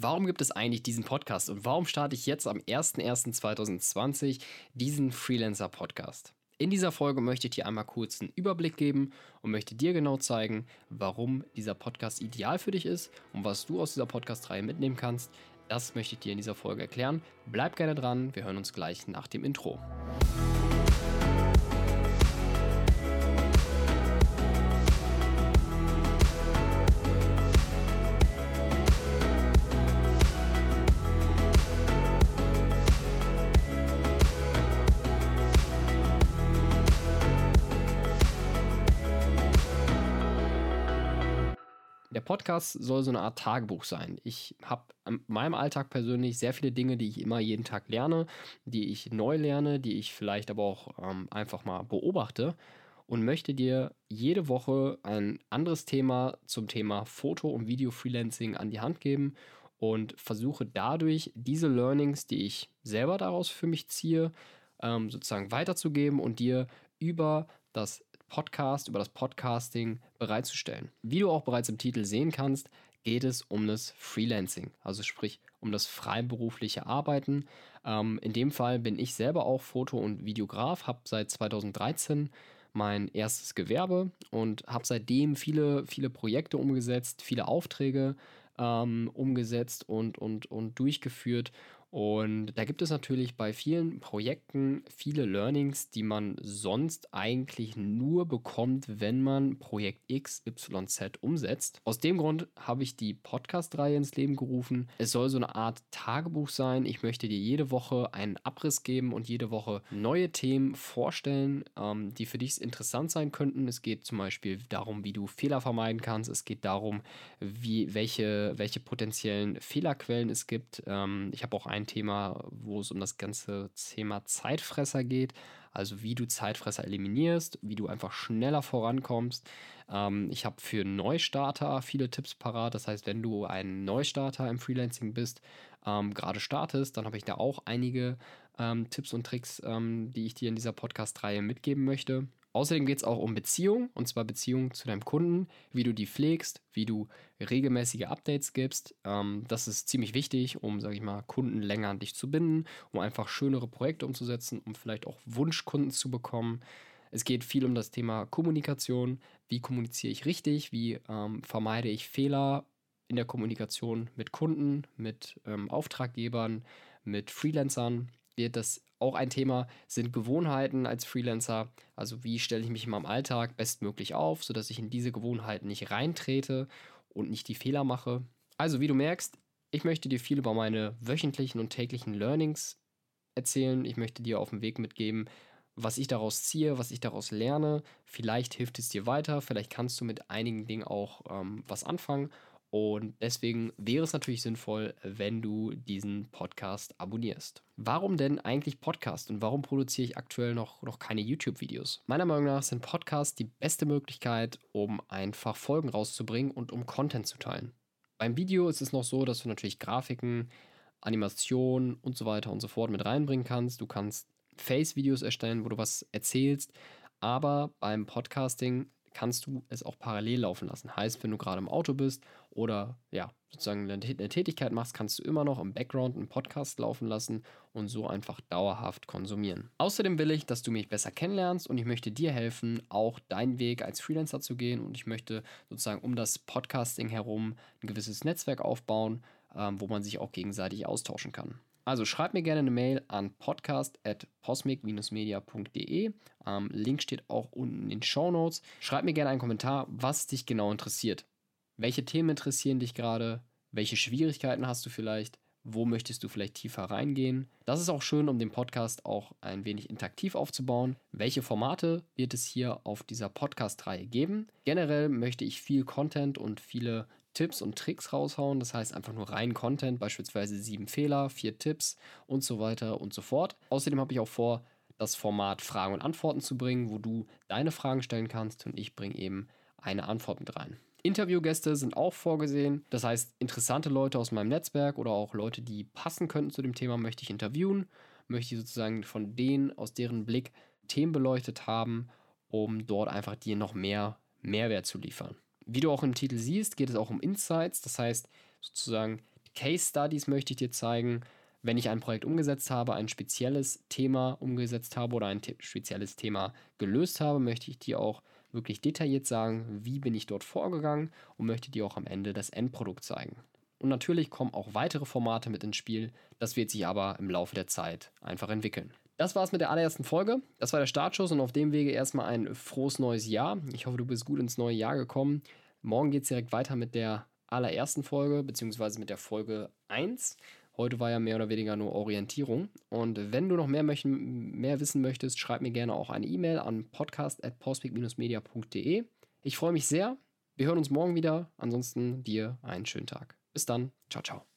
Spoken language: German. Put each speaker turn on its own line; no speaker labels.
Warum gibt es eigentlich diesen Podcast und warum starte ich jetzt am 01.01.2020 diesen Freelancer-Podcast? In dieser Folge möchte ich dir einmal kurz einen Überblick geben und möchte dir genau zeigen, warum dieser Podcast ideal für dich ist und was du aus dieser Podcast-Reihe mitnehmen kannst. Das möchte ich dir in dieser Folge erklären. Bleib gerne dran, wir hören uns gleich nach dem Intro. Podcast soll so eine Art Tagebuch sein. Ich habe in meinem Alltag persönlich sehr viele Dinge, die ich immer jeden Tag lerne, die ich neu lerne, die ich vielleicht aber auch ähm, einfach mal beobachte und möchte dir jede Woche ein anderes Thema zum Thema Foto- und Video-Freelancing an die Hand geben und versuche dadurch diese Learnings, die ich selber daraus für mich ziehe, ähm, sozusagen weiterzugeben und dir über das Podcast, über das Podcasting bereitzustellen. Wie du auch bereits im Titel sehen kannst, geht es um das Freelancing, also sprich um das freiberufliche Arbeiten. Ähm, in dem Fall bin ich selber auch Foto- und Videograf, habe seit 2013 mein erstes Gewerbe und habe seitdem viele, viele Projekte umgesetzt, viele Aufträge ähm, umgesetzt und, und, und durchgeführt und da gibt es natürlich bei vielen Projekten viele Learnings, die man sonst eigentlich nur bekommt, wenn man Projekt XYZ umsetzt. Aus dem Grund habe ich die Podcast-Reihe ins Leben gerufen. Es soll so eine Art Tagebuch sein. Ich möchte dir jede Woche einen Abriss geben und jede Woche neue Themen vorstellen, ähm, die für dich interessant sein könnten. Es geht zum Beispiel darum, wie du Fehler vermeiden kannst. Es geht darum, wie, welche, welche potenziellen Fehlerquellen es gibt. Ähm, ich habe auch ein ein Thema, wo es um das ganze Thema Zeitfresser geht. Also wie du Zeitfresser eliminierst, wie du einfach schneller vorankommst. Ähm, ich habe für Neustarter viele Tipps parat. Das heißt, wenn du ein Neustarter im Freelancing bist, ähm, gerade startest, dann habe ich da auch einige ähm, Tipps und Tricks, ähm, die ich dir in dieser Podcast-Reihe mitgeben möchte. Außerdem geht es auch um Beziehung, und zwar Beziehung zu deinem Kunden, wie du die pflegst, wie du regelmäßige Updates gibst. Ähm, das ist ziemlich wichtig, um, sage ich mal, Kunden länger an dich zu binden, um einfach schönere Projekte umzusetzen, um vielleicht auch Wunschkunden zu bekommen. Es geht viel um das Thema Kommunikation. Wie kommuniziere ich richtig? Wie ähm, vermeide ich Fehler in der Kommunikation mit Kunden, mit ähm, Auftraggebern, mit Freelancern? Wird das auch ein Thema sind Gewohnheiten als Freelancer. Also wie stelle ich mich in meinem Alltag bestmöglich auf, sodass ich in diese Gewohnheiten nicht reintrete und nicht die Fehler mache. Also wie du merkst, ich möchte dir viel über meine wöchentlichen und täglichen Learnings erzählen. Ich möchte dir auf dem Weg mitgeben, was ich daraus ziehe, was ich daraus lerne. Vielleicht hilft es dir weiter, vielleicht kannst du mit einigen Dingen auch ähm, was anfangen und deswegen wäre es natürlich sinnvoll, wenn du diesen Podcast abonnierst. Warum denn eigentlich Podcast und warum produziere ich aktuell noch, noch keine YouTube-Videos? Meiner Meinung nach sind Podcasts die beste Möglichkeit, um einfach Folgen rauszubringen und um Content zu teilen. Beim Video ist es noch so, dass du natürlich Grafiken, Animationen und so weiter und so fort mit reinbringen kannst. Du kannst Face-Videos erstellen, wo du was erzählst. Aber beim Podcasting kannst du es auch parallel laufen lassen. Heißt, wenn du gerade im Auto bist oder ja, sozusagen eine Tätigkeit machst, kannst du immer noch im Background einen Podcast laufen lassen und so einfach dauerhaft konsumieren. Außerdem will ich, dass du mich besser kennenlernst und ich möchte dir helfen, auch deinen Weg als Freelancer zu gehen und ich möchte sozusagen um das Podcasting herum ein gewisses Netzwerk aufbauen, ähm, wo man sich auch gegenseitig austauschen kann. Also schreib mir gerne eine Mail an podcast.posmic-media.de. Ähm, Link steht auch unten in den Show Notes. Schreib mir gerne einen Kommentar, was dich genau interessiert. Welche Themen interessieren dich gerade? Welche Schwierigkeiten hast du vielleicht? Wo möchtest du vielleicht tiefer reingehen? Das ist auch schön, um den Podcast auch ein wenig interaktiv aufzubauen. Welche Formate wird es hier auf dieser Podcast-Reihe geben? Generell möchte ich viel Content und viele Tipps und Tricks raushauen. Das heißt einfach nur rein Content, beispielsweise sieben Fehler, vier Tipps und so weiter und so fort. Außerdem habe ich auch vor, das Format Fragen und Antworten zu bringen, wo du deine Fragen stellen kannst und ich bringe eben eine Antwort mit rein. Interviewgäste sind auch vorgesehen. Das heißt, interessante Leute aus meinem Netzwerk oder auch Leute, die passen könnten zu dem Thema, möchte ich interviewen. Möchte ich sozusagen von denen, aus deren Blick Themen beleuchtet haben, um dort einfach dir noch mehr Mehrwert zu liefern. Wie du auch im Titel siehst, geht es auch um Insights, das heißt sozusagen Case Studies möchte ich dir zeigen, wenn ich ein Projekt umgesetzt habe, ein spezielles Thema umgesetzt habe oder ein spezielles Thema gelöst habe, möchte ich dir auch wirklich detailliert sagen, wie bin ich dort vorgegangen und möchte dir auch am Ende das Endprodukt zeigen. Und natürlich kommen auch weitere Formate mit ins Spiel, das wird sich aber im Laufe der Zeit einfach entwickeln. Das war's mit der allerersten Folge. Das war der Startschuss und auf dem Wege erstmal ein frohes neues Jahr. Ich hoffe, du bist gut ins neue Jahr gekommen. Morgen geht es direkt weiter mit der allerersten Folge, beziehungsweise mit der Folge 1. Heute war ja mehr oder weniger nur Orientierung. Und wenn du noch mehr, möchten, mehr wissen möchtest, schreib mir gerne auch eine E-Mail an podcast.postpick-media.de. Ich freue mich sehr. Wir hören uns morgen wieder. Ansonsten dir einen schönen Tag. Bis dann. Ciao, ciao.